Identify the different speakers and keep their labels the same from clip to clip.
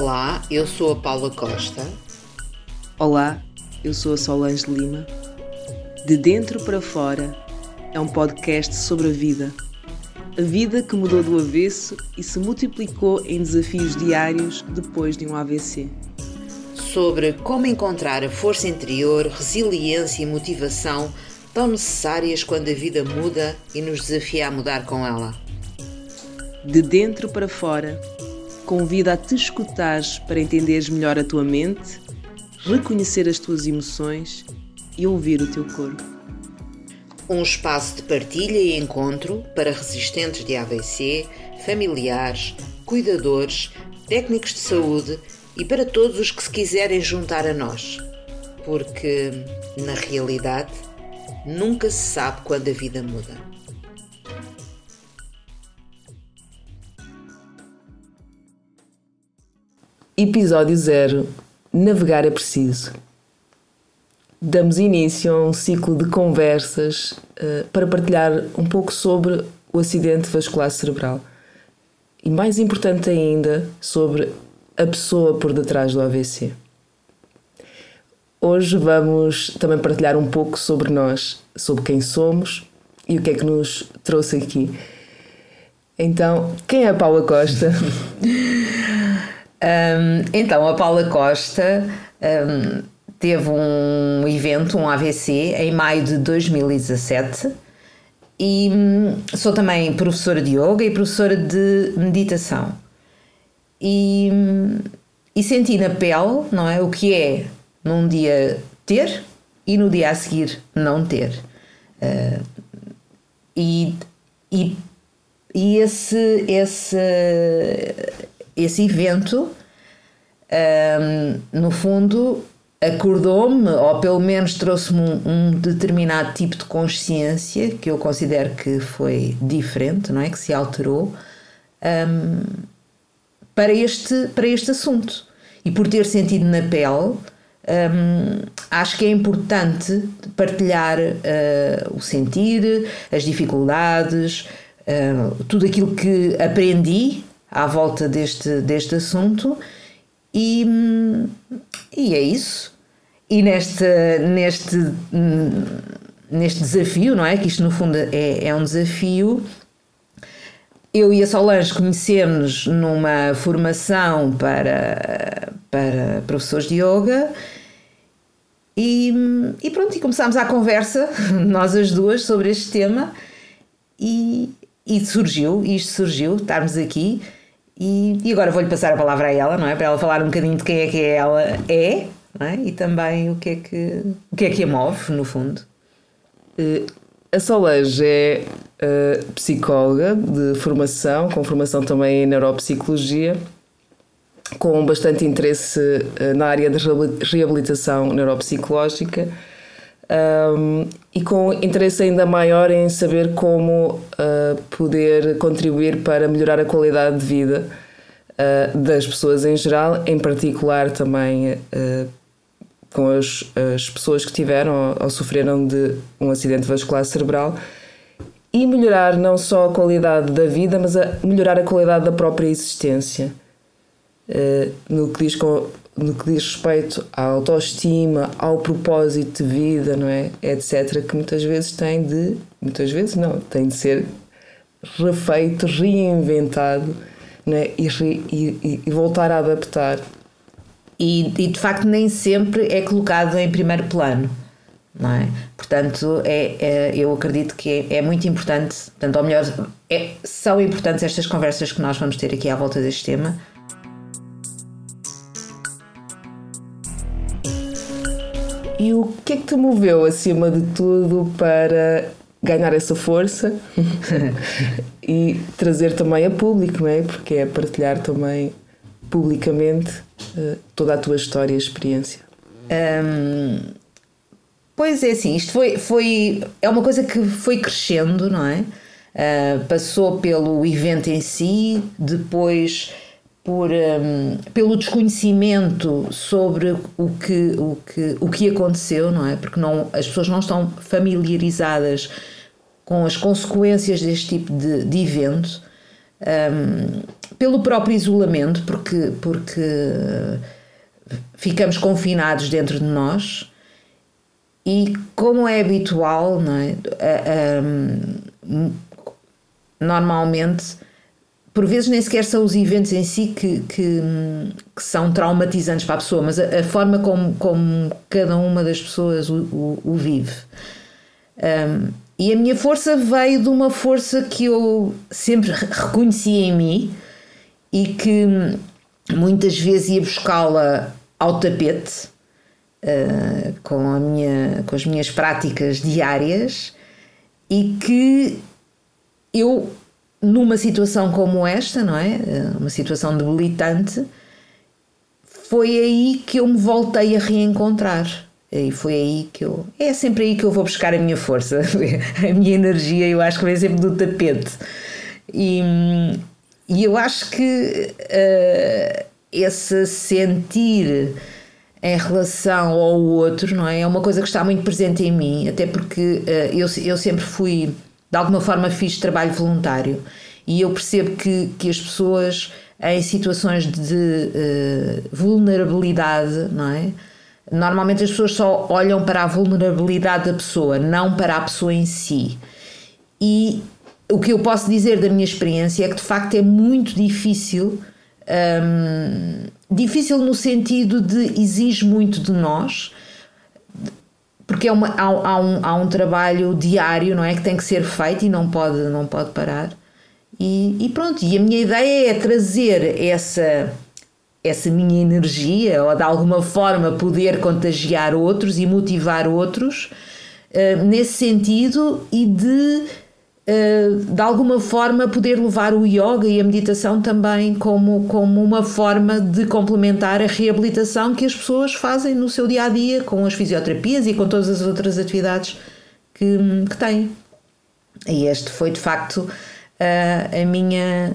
Speaker 1: Olá, eu sou a Paula Costa.
Speaker 2: Olá, eu sou a Solange Lima. De Dentro para Fora é um podcast sobre a vida. A vida que mudou do avesso e se multiplicou em desafios diários depois de um AVC.
Speaker 1: Sobre como encontrar a força interior, resiliência e motivação tão necessárias quando a vida muda e nos desafia a mudar com ela.
Speaker 2: De dentro para fora, convida a te escutares para entenderes melhor a tua mente, reconhecer as tuas emoções e ouvir o teu corpo.
Speaker 1: Um espaço de partilha e encontro para resistentes de AVC, familiares, cuidadores, técnicos de saúde e para todos os que se quiserem juntar a nós. Porque, na realidade, nunca se sabe quando a vida muda.
Speaker 2: Episódio 0 Navegar é preciso. Damos início a um ciclo de conversas uh, para partilhar um pouco sobre o acidente vascular cerebral e, mais importante ainda, sobre a pessoa por detrás do AVC. Hoje vamos também partilhar um pouco sobre nós, sobre quem somos e o que é que nos trouxe aqui. Então, quem é a Paula Costa?
Speaker 1: Um, então, a Paula Costa um, teve um evento, um AVC, em maio de 2017 e um, sou também professora de yoga e professora de meditação. E, hum, e senti na pele, não é, o que é num dia ter e no dia a seguir não ter. Uh, e, e, e esse, esse esse evento, um, no fundo, acordou-me, ou pelo menos trouxe-me um, um, determinado tipo de consciência que eu considero que foi diferente, não é? Que se alterou um, para, este, para este assunto. E por ter sentido na pele, um, acho que é importante partilhar uh, o sentir, as dificuldades, uh, tudo aquilo que aprendi à volta deste, deste assunto e, e é isso. E neste, neste, neste desafio, não é? Que isto no fundo é, é um desafio. Eu e a Solange conhecemos numa formação para, para professores de yoga e, e pronto, e começámos a conversa, nós as duas, sobre este tema e, e surgiu, isto surgiu, estarmos aqui e, e agora vou-lhe passar a palavra a ela, não é? Para ela falar um bocadinho de quem é que ela é, é? e também o que é que, o que é que a move, no fundo.
Speaker 2: Uh, a Solange é uh, psicóloga de formação, com formação também em neuropsicologia, com bastante interesse uh, na área de reabilitação neuropsicológica um, e com interesse ainda maior em saber como uh, poder contribuir para melhorar a qualidade de vida uh, das pessoas em geral, em particular também uh, com as, as, pessoas que tiveram ou, ou sofreram de um acidente vascular cerebral e melhorar não só a qualidade da vida, mas a melhorar a qualidade da própria existência. no que diz com no que diz respeito à autoestima, ao propósito de vida, não é? Etc., que muitas vezes tem de. Muitas vezes não, tem de ser refeito, reinventado é? e, e, e, voltar a adaptar.
Speaker 1: E, e, de facto nem sempre é colocado em primeiro plano. Não é? Portanto, é, é eu acredito que é, é, muito importante, portanto, ou melhor, é, são importantes estas conversas que nós vamos ter aqui à volta deste tema,
Speaker 2: E o que é que te moveu, acima de tudo, para ganhar essa força e trazer também a público, não é? Porque é partilhar também publicamente uh, toda a tua história e experiência.
Speaker 1: Um, pois é, assim, isto foi, foi. É uma coisa que foi crescendo, não é? Uh, passou pelo evento em si, depois por, um, pelo desconhecimento sobre o que, o, que, o que aconteceu, não é? Porque não, as pessoas não estão familiarizadas com as consequências deste tipo de, de evento. um, pelo próprio isolamento, porque, porque ficamos confinados dentro de nós e como é habitual, não é? Um, normalmente, por vezes nem sequer são os eventos em si que, que, que são traumatizantes para a pessoa, mas a, a, forma como, como cada uma das pessoas o, o, o vive. Um, e a minha força veio de uma força que eu sempre reconheci em mim e que muitas vezes ia buscá-la ao tapete uh, com, a minha, com as minhas práticas diárias e que eu, numa situação como esta, não é? Uh, uma situação debilitante, foi aí que eu me voltei a reencontrar e foi aí que eu. É sempre aí que eu vou buscar a minha força, a minha energia, eu acho que vem sempre do tapete. E, e eu acho que uh, esse sentir em relação ao outro, não é? É uma coisa que está muito presente em mim, até porque uh, eu, eu sempre fui, de alguma forma, fiz trabalho voluntário e eu percebo que, que as pessoas em situações de uh, vulnerabilidade, não é? Normalmente as pessoas só olham para a vulnerabilidade da pessoa, não para a pessoa em si. E o que eu posso dizer da minha experiência é que de facto é muito difícil. Hum, difícil no sentido de exige muito de nós, porque é uma, há, há, um, há um trabalho diário, não é? Que tem que ser feito e não pode, não pode parar. E, e pronto, e a minha ideia é trazer essa essa minha energia ou de alguma forma poder contagiar outros e motivar outros uh, nesse sentido e de de alguma forma poder levar o yoga e a meditação também como, como uma forma de complementar a reabilitação que as pessoas fazem no seu dia a dia com as fisioterapias e com todas as outras atividades que, que têm. E este foi de facto uh, a minha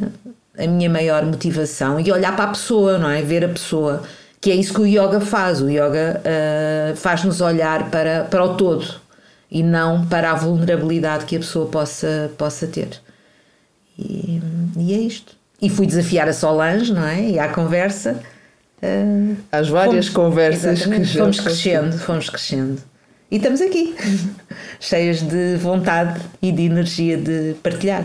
Speaker 1: a minha maior motivação e olhar para a pessoa, não é? Ver a pessoa, que é isso que o yoga faz. O yoga uh, faz-nos olhar para, para o todo e não para a vulnerabilidade que a pessoa possa, possa ter. E, e é isto. E fui desafiar a Solange, não é? E à conversa.
Speaker 2: Uh, As várias fomos, conversas que já
Speaker 1: fomos crescendo, fomos crescendo. E estamos aqui, cheias de vontade e de energia de partilhar.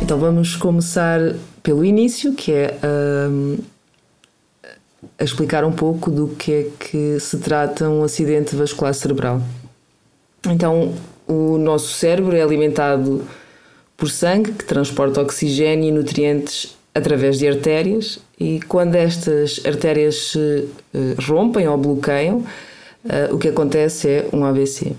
Speaker 2: Então vamos começar pelo início, que é um, a explicar um pouco do que é que se trata um acidente vascular cerebral. Então, o nosso cérebro é alimentado por sangue que transporta oxigênio e nutrientes através de artérias e quando estas artérias se uh, rompem ou bloqueiam, uh, o que acontece é um AVC.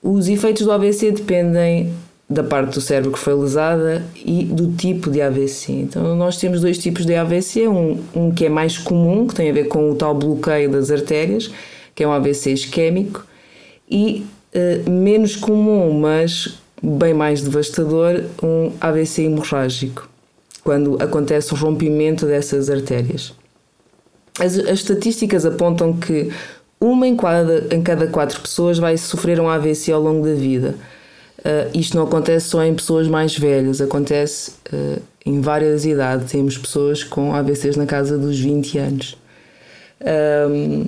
Speaker 2: Os efeitos do AVC dependem da parte do cérebro que foi lesada e do tipo de AVC. Então, nós temos dois tipos de AVC: um, um que é mais comum, que tem a ver com o tal bloqueio das artérias, que é um AVC isquémico, e uh, menos comum, mas bem mais devastador, um AVC hemorrágico, quando acontece o rompimento dessas artérias. As, as estatísticas apontam que uma em cada, em cada quatro pessoas vai sofrer um AVC ao longo da vida. Uh, isto não acontece só em pessoas mais velhas, acontece uh, em várias idades. Temos pessoas com AVCs na casa dos 20 anos. Um,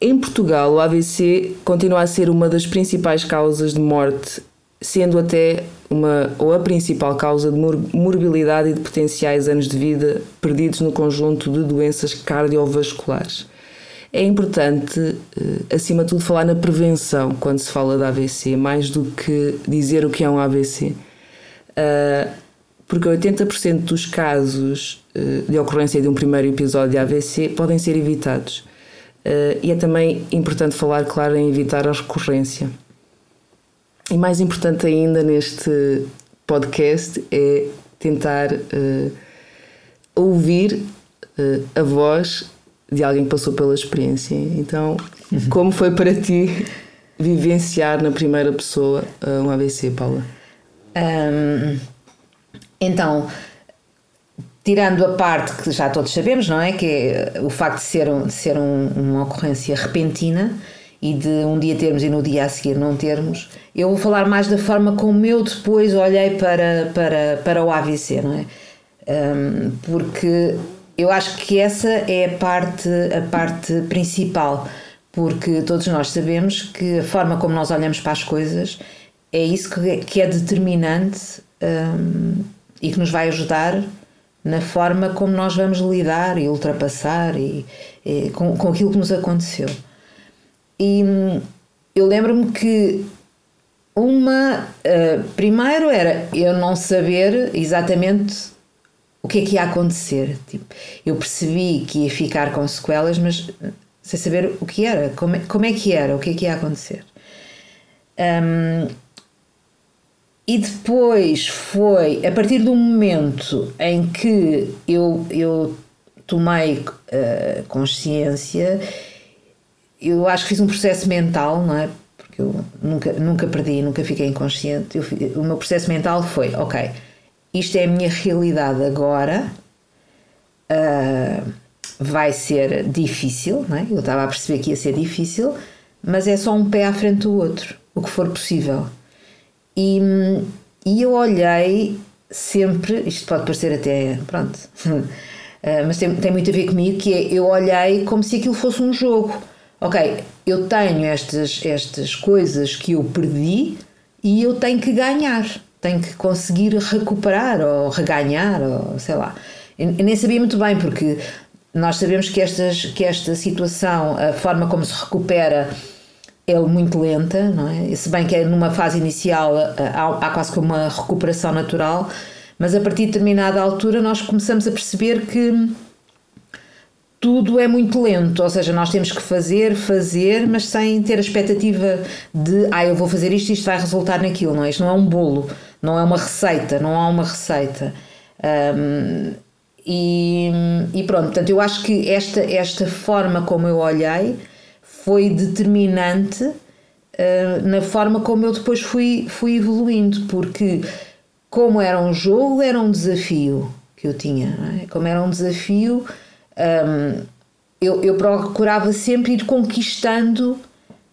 Speaker 2: em Portugal, o AVC continua a ser uma das principais causas de morte, sendo até uma ou a principal causa de morbilidade e de potenciais anos de vida perdidos no conjunto de doenças cardiovasculares. É importante, eh, acima de tudo, falar na prevenção quando se fala de AVC, mais do que dizer o que é um AVC. Eh, porque 80% dos casos eh, de ocorrência de um primeiro episódio de AVC podem ser evitados. E é também importante falar, claro, em evitar a recorrência. E mais importante ainda neste podcast é tentar ouvir a voz de alguém que passou pela experiência. Então, como foi para ti vivenciar na primeira pessoa uh, um AVC, Paula? Um,
Speaker 1: então, tirando a parte que já todos sabemos, não é? Que é o facto de ser, um, de ser um, uma ocorrência repentina, e de um dia termos e no dia a seguir não termos, eu vou falar mais da forma como eu depois olhei para, para, para o AVC, não é? Um, porque eu acho que essa é a parte, a parte principal, porque todos nós sabemos que a forma como nós olhamos para as coisas é isso que é, que é determinante um, e que nos vai ajudar na forma como nós vamos lidar e ultrapassar e, e com, com aquilo que nos aconteceu. E hum, eu lembro-me que uma, uh, primeiro era eu não saber exatamente o que é que ia acontecer. Tipo, eu percebi que ia ficar com sequelas, mas sem saber o que era, como é, como é que era, o que é que ia acontecer. Um, e depois foi a partir do momento em que eu, eu tomei uh, consciência, eu acho que fiz um processo mental, não é? Porque eu nunca, nunca perdi, nunca fiquei inconsciente. Eu, o meu processo mental foi: ok, isto é a minha realidade agora, uh, vai ser difícil, não é? Eu estava a perceber que ia ser difícil, mas é só um pé à frente do outro, o que for possível. E, e eu olhei sempre, isto pode parecer até, pronto, ah, mas tem, tem muito a ver comigo, que é, eu olhei como se aquilo fosse um jogo. Ok, eu tenho estas, estas coisas que eu perdi e eu tenho que ganhar, tenho que conseguir recuperar ou reganhar, ou sei lá. Eu, nem sabia muito bem, porque nós sabemos que, estas, que esta situação, a forma como se recupera é muito lenta, não é? Se bem que é numa fase inicial há, há quase como uma recuperação natural, mas a partir de determinada altura nós começamos a perceber que tudo é muito lento, ou seja, nós temos que fazer, fazer, mas sem ter a expectativa de ah, eu vou fazer isto e isto vai resultar naquilo, não é? Isto não é um bolo, não é uma receita, não há uma receita. Um, e, e, pronto, portanto, eu acho que esta, esta forma como eu olhei foi determinante uh, na forma como eu depois fui, fui evoluindo, porque como era um jogo, era um desafio que eu tinha, é? como era um desafio, um, eu, eu procurava sempre ir conquistando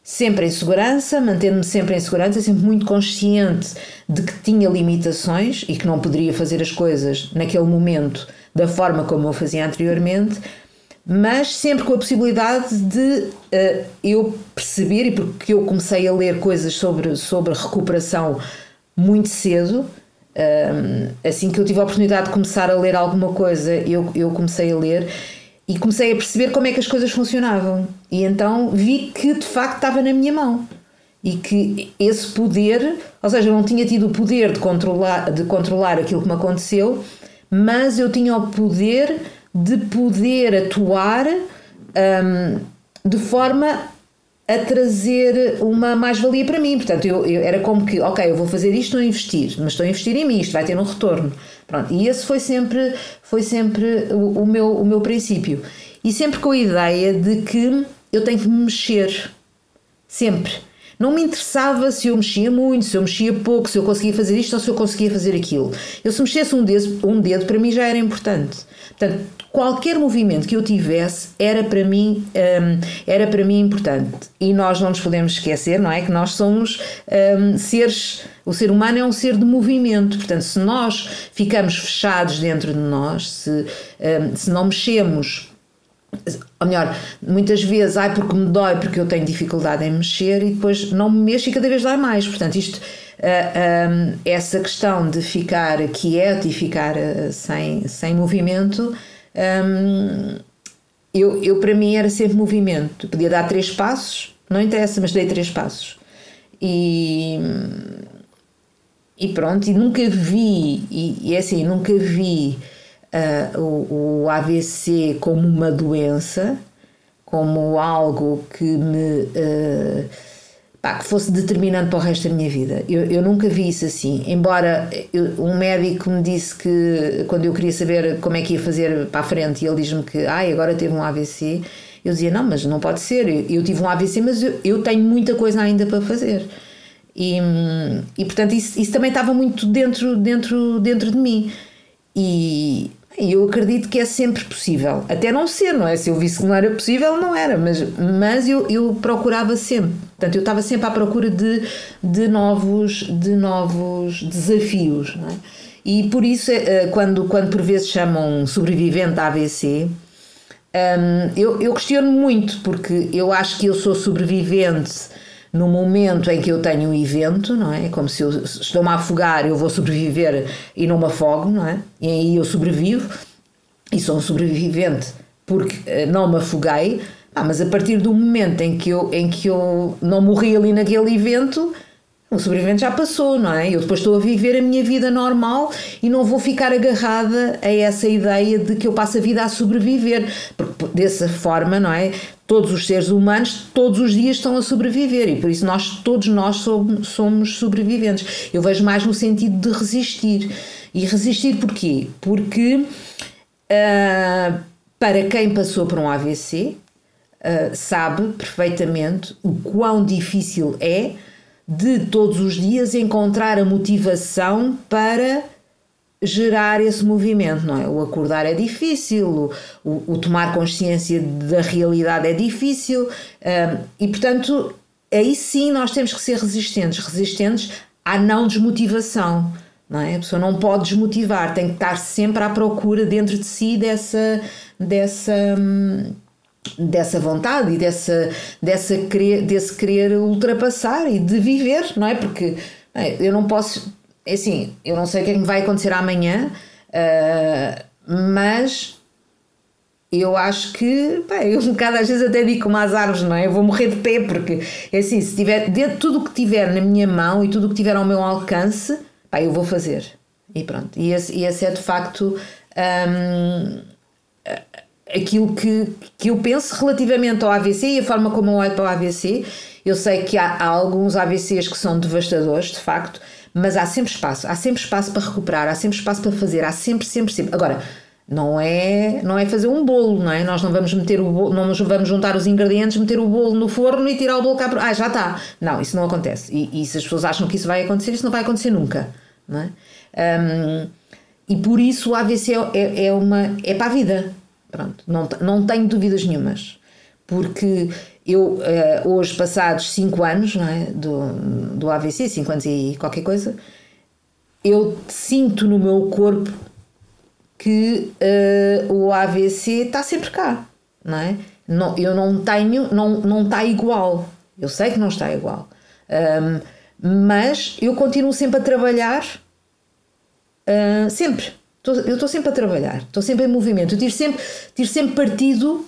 Speaker 1: sempre em segurança, mantendo-me sempre em segurança, sempre muito consciente de que tinha limitações e que não poderia fazer as coisas naquele momento da forma como eu fazia anteriormente, mas sempre com a possibilidade de uh, eu perceber, e porque eu comecei a ler coisas sobre, sobre recuperação muito cedo, assim que eu tive a oportunidade de começar a ler alguma coisa, eu, eu comecei a ler e comecei a perceber como é que as coisas funcionavam. E então vi que de facto estava na minha mão. E que esse poder, ou seja, eu não tinha tido o poder de controlar, de controlar aquilo que me aconteceu, mas eu tinha o poder de poder atuar um, de forma a trazer uma mais-valia para mim. Portanto, eu, eu, era como que, ok, eu vou fazer isto, estou a investir, mas estou a investir em mim, isto vai ter um retorno. Pronto, e esse foi sempre, foi sempre o, o, meu, o meu princípio. E sempre com a ideia de que eu tenho que me mexer. Sempre. Não me interessava se eu mexia muito, se eu mexia pouco, se eu conseguia fazer isto ou se eu conseguia fazer aquilo. Eu, se mexesse um dedo, um dedo para mim já era importante. Portanto, qualquer movimento que eu tivesse era para mim um, era para mim importante e nós não nos podemos esquecer não é que nós somos um, seres o ser humano é um ser de movimento portanto se nós ficamos fechados dentro de nós se, um, se não mexemos ou melhor, muitas vezes, ai porque me dói, porque eu tenho dificuldade em mexer e depois não me mexo e cada vez dói mais. Portanto, isto, uh, uh, essa questão de ficar quieto e ficar uh, sem, sem movimento um, eu, eu, para mim, era sempre movimento. podia dar três passos, não interessa, mas dei três passos. E, e pronto, e nunca vi, e, e é assim, nunca vi uh, o, o AVC como uma doença, como algo que me. Uh, pá, que fosse determinante para o resto da minha vida. Eu, eu nunca vi isso assim. Embora eu, um médico me disse que quando eu queria saber como é que ia fazer para a frente, e ele diz-me que ai, agora teve um AVC, eu dizia: não, mas não pode ser. Eu, eu tive um AVC, mas eu, eu, tenho muita coisa ainda para fazer. E, e portanto, isso, isso também estava muito dentro, dentro, dentro de mim. E E eu acredito que é sempre possível. Até não ser, não é? Se eu visse que não era possível, não era. Mas, mas eu, eu procurava sempre. Portanto, eu estava sempre à procura de, de, novos, de novos desafios. Não é? E por isso, eh, quando, quando por vezes chamam sobrevivente à AVC, um, eu, eu questiono muito, porque eu acho que eu sou sobrevivente no momento em que eu tenho um evento, não é? Como se eu estou-me a afogar, eu vou sobreviver e não me afogo, não é? E aí eu sobrevivo e sou um sobrevivente porque eh, não me afoguei. Ah, mas a partir do momento em que eu, em que eu não morri ali naquele evento, o sobrevivente já passou, não é? Eu depois estou a viver a minha vida normal e não vou ficar agarrada a essa ideia de que eu passo a vida a sobreviver, porque dessa forma, não é? Todos os seres humanos, todos os dias estão a sobreviver e por isso nós, todos nós somos, sobreviventes. Eu vejo mais no sentido de resistir. E resistir porquê? Porque uh, para quem passou por um AVC, uh, ah, sabe perfeitamente o quão difícil é de todos os dias encontrar a motivação para gerar esse movimento, não é? O acordar é difícil, o, o tomar consciência da realidade é difícil um, e, portanto, aí sim nós temos que ser resistentes resistentes à não desmotivação. Não é? A pessoa não pode desmotivar, tem que estar sempre à procura dentro de si dessa, dessa, hum, dessa vontade e dessa, dessa querer, desse querer ultrapassar e de viver, não é? Porque eu não posso, é assim, eu não sei o que é que vai acontecer amanhã, uh, mas eu acho que, pá, eu um bocado às vezes até digo como às árvores, não é? Eu vou morrer de pé, porque é assim, se tiver, dentro tudo o que tiver na minha mão e tudo o que tiver ao meu alcance, pá, eu vou fazer. E pronto. E esse, e esse é de facto. Um, aquilo que, que eu penso relativamente ao AVC e a forma como eu olho para o AVC. Eu sei que há, há, alguns AVCs que são devastadores, de facto, mas há sempre espaço, há sempre espaço para recuperar, há sempre espaço para fazer, há sempre, sempre, sempre. Agora, não é, não é fazer um bolo, não é? Nós não vamos meter o bolo, não vamos juntar os ingredientes, meter o bolo no forno e tirar o bolo cá para. Ah, já está. Não, isso não acontece. E, e, se as pessoas acham que isso vai acontecer, isso não vai acontecer nunca, não é? Um, e por isso o AVC é, é, uma, é para a vida. Pronto, não, não tenho dúvidas nenhumas. Porque eu, uh, hoje, passados 5 anos é, do, do AVC, 5 anos e qualquer coisa, eu sinto no meu corpo que uh, o AVC está sempre cá, não é? Não, eu não tenho, não, não está igual. Eu sei que não está igual. Um, mas eu continuo sempre a trabalhar, uh, sempre eu estou sempre a trabalhar, estou sempre em movimento, eu tiro sempre, tiro sempre partido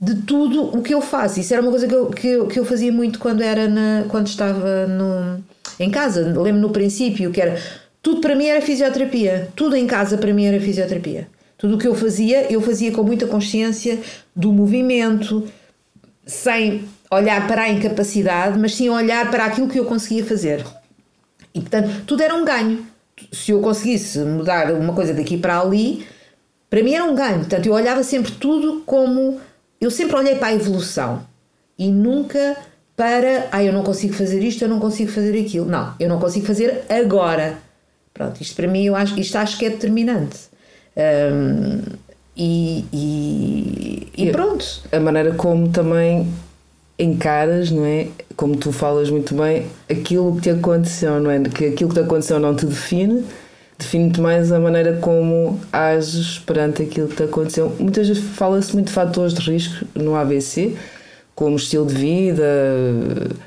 Speaker 1: de tudo o que eu faço. Isso era uma coisa que eu, que eu, que eu fazia muito quando era na, quando estava no, em casa. Lembro no princípio que era tudo para mim era fisioterapia, tudo em casa para mim era fisioterapia. Tudo o que eu fazia, eu fazia com muita consciência do movimento, sem olhar para a incapacidade, mas sim olhar para aquilo que eu conseguia fazer. E portanto, tudo era um ganho se eu conseguisse mudar uma coisa daqui para ali, para mim era um ganho. Portanto, eu olhava sempre tudo como. Eu sempre olhei para a evolução e nunca para. Ah, eu não consigo fazer isto, eu não consigo fazer aquilo. Não, eu não consigo fazer agora. Pronto, isto para mim, eu acho, isto acho que é determinante. Um, e, e, e pronto.
Speaker 2: A maneira como também encaras, não é? Como tu falas muito bem, aquilo que te aconteceu, não é? Que aquilo que te aconteceu não te define, define-te mais a maneira como ages perante aquilo que te aconteceu. Muitas vezes fala-se muito de fatores de risco no AVC, como estilo de vida,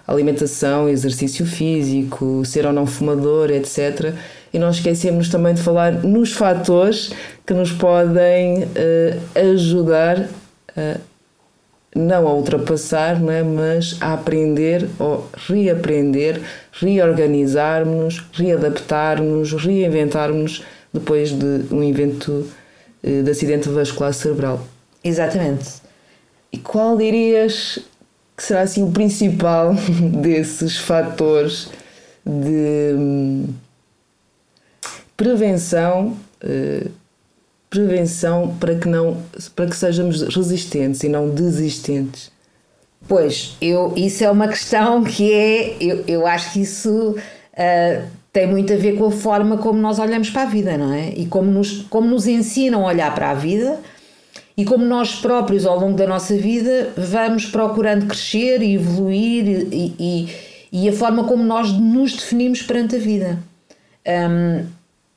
Speaker 2: alimentação, exercício físico, ser ou não fumador, etc. E nós esquecemos também de falar nos fatores que nos podem uh, ajudar a não a ultrapassar, não é? mas a aprender ou reaprender, reorganizarmos-nos, readaptarmos, reinventarmos depois de um evento eh, de acidente vascular cerebral.
Speaker 1: Exatamente.
Speaker 2: E qual dirias que será assim o principal desses fatores de hum, prevenção eh, prevenção para que não para que sejamos resistentes e não desistentes?
Speaker 1: Pois, eu, isso é uma questão que é, eu, eu acho que isso uh, tem muito a ver com a forma como nós olhamos para a vida, não é? E como nos, como nos ensinam a olhar para a vida e como nós próprios, ao longo da nossa vida, vamos procurando crescer e evoluir e, e, e a forma como nós nos definimos perante a vida. Um,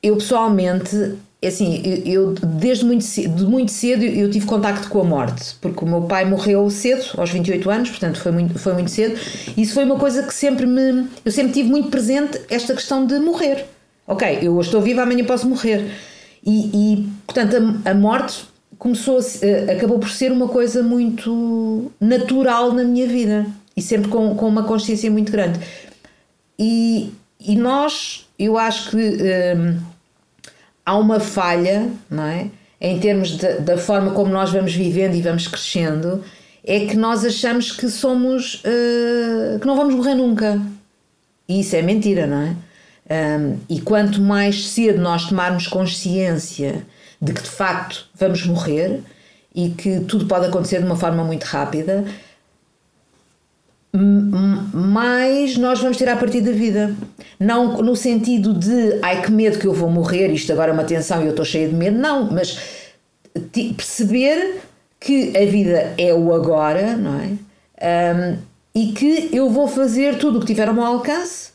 Speaker 1: eu pessoalmente assim, eu desde muito cedo, de muito cedo eu tive contacto com a morte, porque o meu pai morreu cedo, aos 28 anos, portanto foi muito, foi muito cedo. Isso foi uma coisa que sempre me. Eu sempre tive muito presente esta questão de morrer. Ok, eu estou viva, amanhã posso morrer. E, e portanto, a, a, morte começou a, acabou por ser uma coisa muito natural na minha vida e sempre com, com uma consciência muito grande. E, e nós, eu acho que. Hum, há uma falha, não é? Em termos de, da forma como nós vamos vivendo e vamos crescendo, é que nós achamos que somos. Uh, que não vamos morrer nunca. E isso é mentira, não é? Um, e quanto mais cedo nós tomarmos consciência de que de facto vamos morrer e que tudo pode acontecer de uma forma muito rápida, mais nós vamos ter a partir da vida. Não no sentido de ai que medo que eu vou morrer, isto agora é uma tensão e eu estou cheia de medo, não, mas perceber que a vida é o agora, não é? Um, e que eu vou fazer tudo o que tiver ao meu alcance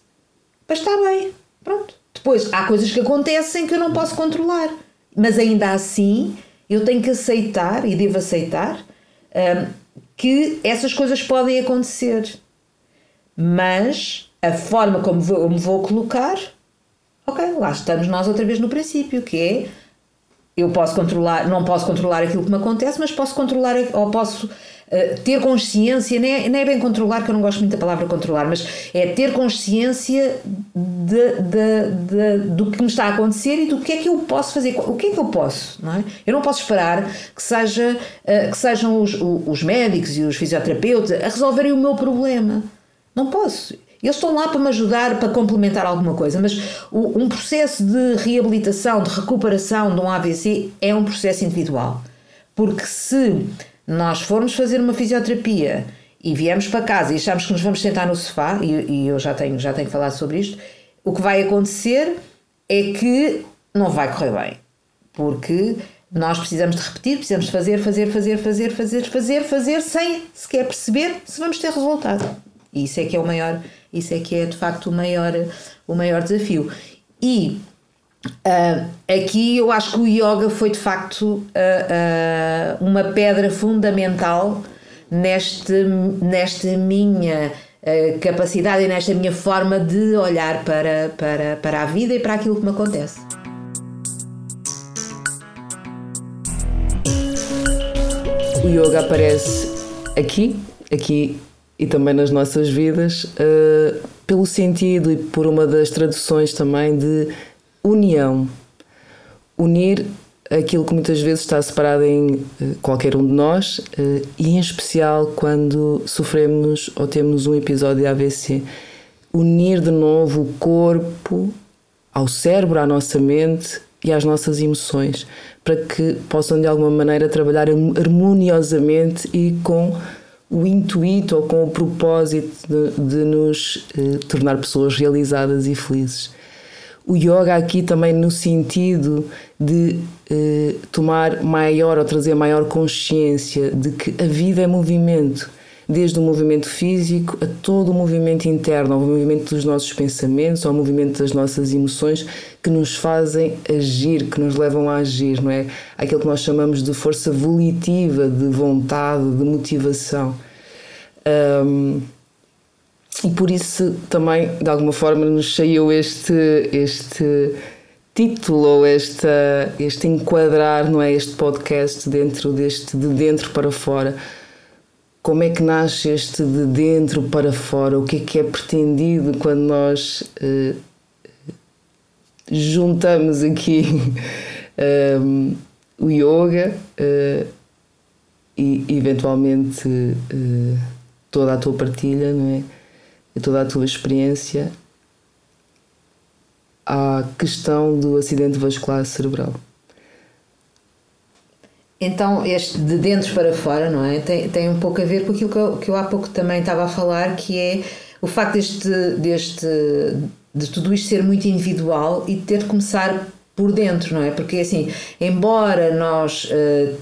Speaker 1: para estar bem. Pronto. Depois há coisas que acontecem que eu não posso controlar, mas ainda assim eu tenho que aceitar e devo aceitar. Um, que essas coisas podem acontecer. Mas a forma como vou, me vou colocar, ok, lá estamos nós outra vez no princípio, que é eu posso controlar, não posso controlar aquilo que me acontece, mas posso controlar ou posso uh, ter consciência, nem é, nem é bem controlar, que eu não gosto muito da palavra controlar, mas é ter consciência de, de, de, do que me está a acontecer e do que é que eu posso fazer, o que é que eu posso, não é? Eu não posso esperar que, seja, uh, que sejam os, os médicos e os fisioterapeutas a resolverem o meu problema. Não posso. Eles estão lá para me ajudar, para complementar alguma coisa, mas um processo de reabilitação, de recuperação de um AVC é um processo individual. Porque se nós formos fazer uma fisioterapia e viemos para casa e achamos que nos vamos sentar no sofá, e, e eu já tenho, já tenho falado sobre isto, o que vai acontecer é que não vai correr bem. Porque nós precisamos de repetir, precisamos de fazer, fazer, fazer, fazer, fazer, fazer, fazer, sem sequer perceber se vamos ter resultado. E isso é que é o maior isso é que é de facto o maior, o maior desafio. E uh, aqui eu acho que o yoga foi de facto uh, uh, uma pedra fundamental neste, nesta minha capacidade e nesta minha forma de olhar para, para, para a vida e para aquilo que me acontece.
Speaker 2: O yoga aparece aqui, aqui e também nas nossas vidas, uh, pelo sentido e por uma das traduções também de união. Unir aquilo que muitas vezes está separado em uh, qualquer um de nós uh, e, em especial, quando sofremos ou temos um episódio de AVC. Unir de novo o corpo ao cérebro, à nossa mente e às nossas emoções, para que possam de alguma maneira trabalhar harmoniosamente e com o intuito ou com o propósito de, de nos eh, tornar pessoas realizadas e felizes. O yoga aqui também no sentido de eh, tomar maior ou trazer maior consciência de que a vida é movimento, desde o movimento físico a todo o movimento interno, ao movimento dos nossos pensamentos, ao movimento das nossas emoções que nos fazem agir, que nos levam a agir, não é? Aquilo que nós chamamos de força volitiva, de vontade, de motivação. Um, e por isso também, de alguma forma, nos saiu este, este título ou esta, este enquadrar, não é? Este podcast dentro deste de dentro para fora. Como é que nasce este de dentro para fora? O que é que é pretendido quando nós uh, juntamos aqui um, o yoga uh, e eventualmente uh, toda a tua partilha, não é? E toda a tua experiência à questão do acidente vascular cerebral.
Speaker 1: Então, este de dentro para fora, não é? Tem, tem um pouco a ver com aquilo que eu, que eu há pouco também estava a falar, que é o facto deste, deste de tudo isto ser muito individual e ter de começar por dentro, não é? Porque assim, embora nós uh,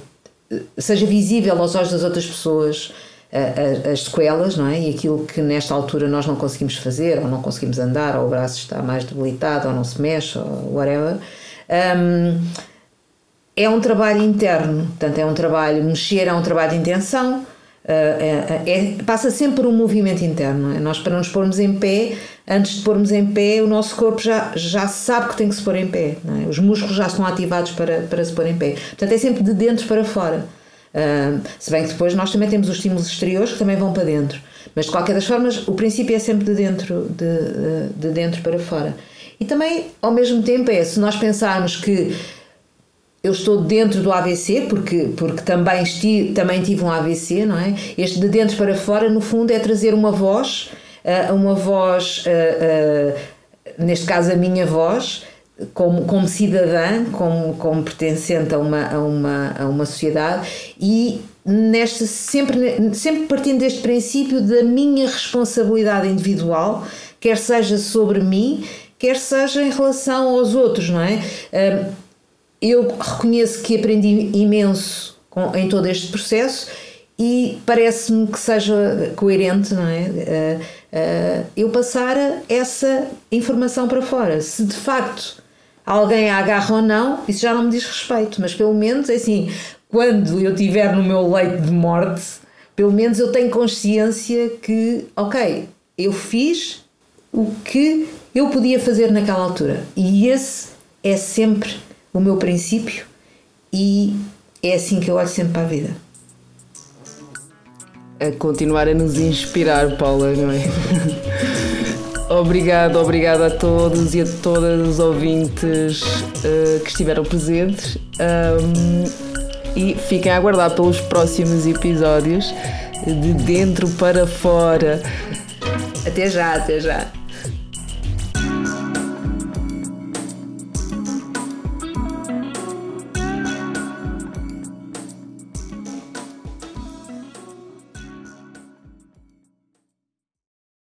Speaker 1: seja visível aos olhos das outras pessoas uh, as sequelas, não é? E aquilo que nesta altura nós não conseguimos fazer, ou não conseguimos andar, ou o braço está mais debilitado, ou não se mexe, ou whatever. Um, é um trabalho interno, portanto, é um trabalho, mexer é um trabalho de intenção, é, é, passa sempre por um movimento interno. É? Nós, para nos pormos em pé, antes de pormos em pé, o nosso corpo já, já sabe que tem que se pôr em pé. É? Os músculos já estão ativados para, para se pôr em pé. Portanto, é sempre de dentro para fora. Se bem que depois nós também temos os estímulos exteriores que também vão para dentro. Mas de qualquer das formas, o princípio é sempre de dentro, de, de dentro para fora. E também, ao mesmo tempo, é se nós pensarmos que eu estou dentro do AVC, porque, porque também, esti, também tive um AVC, não é? Este de dentro para fora, no fundo, é trazer uma voz, uh, uma voz, uh, uh, neste caso a minha voz, como, como cidadã, como, como pertencente a uma, a, uma, a uma sociedade e nesta, sempre, sempre partindo deste princípio da minha responsabilidade individual, quer seja sobre mim, quer seja em relação aos outros, não é? Eu reconheço que aprendi imenso com, em todo este processo e parece-me que seja coerente, não é? Uh, uh, eu passar essa informação para fora. Se de facto alguém a agarra ou não, isso já não me diz respeito, mas pelo menos, é assim, quando eu estiver no meu leito de morte, pelo menos eu tenho consciência que, ok, eu fiz o que eu podia fazer naquela altura. E esse é sempre o meu princípio e é assim que eu olho sempre para a vida.
Speaker 2: A continuar a nos inspirar, Paula, não é? obrigado, obrigado a todos e a todas os ouvintes uh, que estiveram presentes. Um, e fiquem a aguardar pelos próximos episódios de dentro para fora.
Speaker 1: Até já, até já.